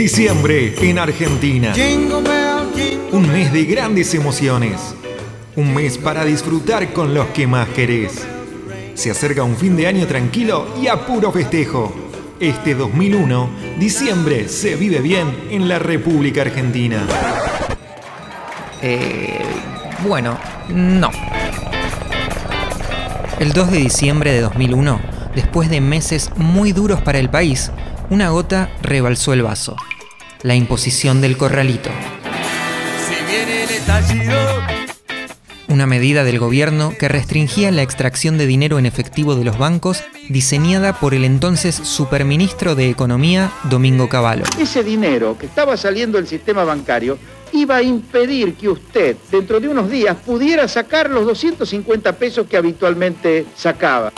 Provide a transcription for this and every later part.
Diciembre en Argentina. Un mes de grandes emociones. Un mes para disfrutar con los que más querés. Se acerca un fin de año tranquilo y a puro festejo. Este 2001, diciembre se vive bien en la República Argentina. Eh, bueno, no. El 2 de diciembre de 2001, después de meses muy duros para el país, una gota rebalsó el vaso. La imposición del corralito. Una medida del gobierno que restringía la extracción de dinero en efectivo de los bancos, diseñada por el entonces superministro de Economía, Domingo Cavallo. Ese dinero que estaba saliendo del sistema bancario iba a impedir que usted, dentro de unos días, pudiera sacar los 250 pesos que habitualmente sacaba.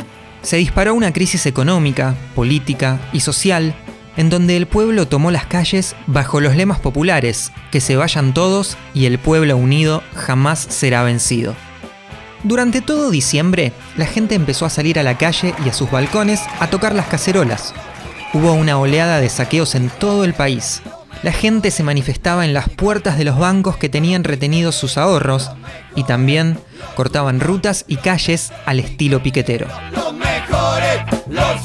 Se disparó una crisis económica, política y social en donde el pueblo tomó las calles bajo los lemas populares, que se vayan todos y el pueblo unido jamás será vencido. Durante todo diciembre, la gente empezó a salir a la calle y a sus balcones a tocar las cacerolas. Hubo una oleada de saqueos en todo el país. La gente se manifestaba en las puertas de los bancos que tenían retenidos sus ahorros y también cortaban rutas y calles al estilo piquetero. Los mejores, los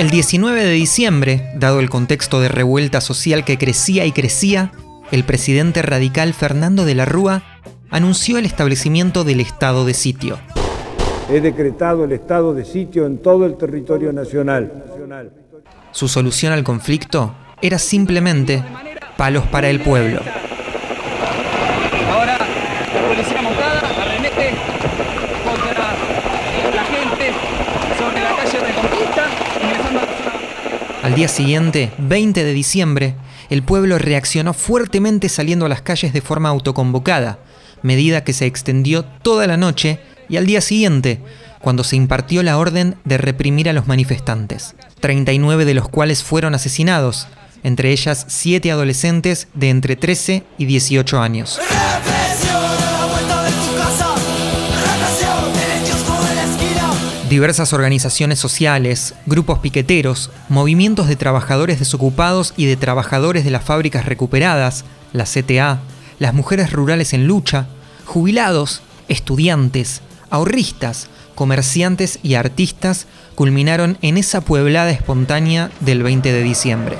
El 19 de diciembre, dado el contexto de revuelta social que crecía y crecía, el presidente radical Fernando de la Rúa anunció el establecimiento del estado de sitio. He decretado el estado de sitio en todo el territorio nacional. Su solución al conflicto era simplemente palos para el pueblo. Al día siguiente, 20 de diciembre, el pueblo reaccionó fuertemente saliendo a las calles de forma autoconvocada, medida que se extendió toda la noche y al día siguiente, cuando se impartió la orden de reprimir a los manifestantes, 39 de los cuales fueron asesinados, entre ellas 7 adolescentes de entre 13 y 18 años. Diversas organizaciones sociales, grupos piqueteros, movimientos de trabajadores desocupados y de trabajadores de las fábricas recuperadas, la CTA, las mujeres rurales en lucha, jubilados, estudiantes, ahorristas, comerciantes y artistas culminaron en esa pueblada espontánea del 20 de diciembre.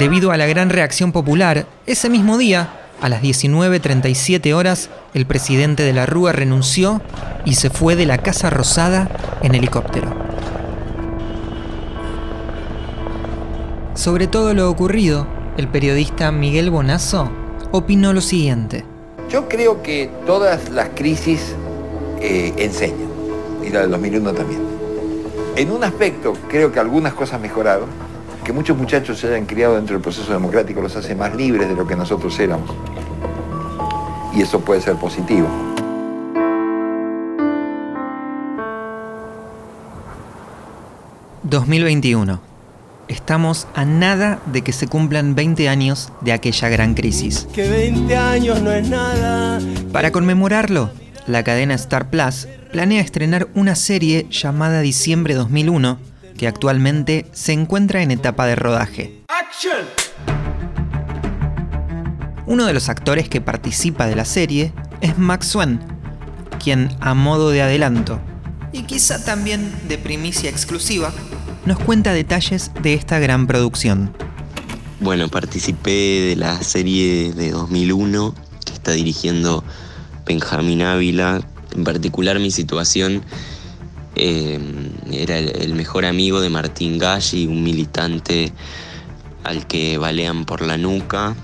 Debido a la gran reacción popular, ese mismo día, a las 19.37 horas, el presidente de la Rúa renunció y se fue de la Casa Rosada en helicóptero. Sobre todo lo ocurrido, el periodista Miguel Bonazo opinó lo siguiente. Yo creo que todas las crisis eh, enseñan, y la del 2001 también. En un aspecto creo que algunas cosas mejoraron, que muchos muchachos se hayan criado dentro del proceso democrático los hace más libres de lo que nosotros éramos. Y eso puede ser positivo. ...2021... Estamos a nada de que se cumplan 20 años de aquella gran crisis. Que 20 años no es nada. Para conmemorarlo, la cadena Star Plus planea estrenar una serie llamada Diciembre 2001 que actualmente se encuentra en etapa de rodaje. Uno de los actores que participa de la serie es Max Swen, quien a modo de adelanto, y quizá también de primicia exclusiva, nos cuenta detalles de esta gran producción. Bueno, participé de la serie de 2001 que está dirigiendo Benjamín Ávila. En particular mi situación Em, era el, mejor amigo de Martín Galli, un militante al que balean por la nuca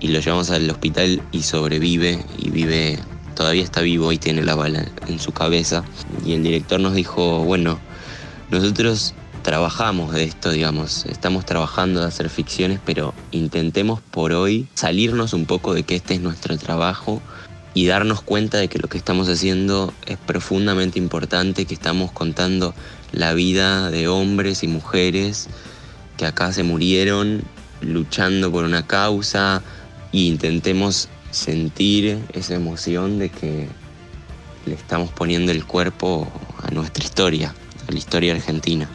y lo llevamos al hospital y sobrevive y vive, todavía está vivo y tiene la bala en su cabeza. Y el director nos dijo, bueno, nosotros trabajamos de esto, digamos, estamos trabajando de hacer ficciones, pero intentemos por hoy salirnos un poco de que este es nuestro trabajo y darnos cuenta de que lo que estamos haciendo es profundamente importante, que estamos contando la vida de hombres y mujeres que acá se murieron luchando por una causa e intentemos sentir esa emoción de que le estamos poniendo el cuerpo a nuestra historia, a la historia argentina.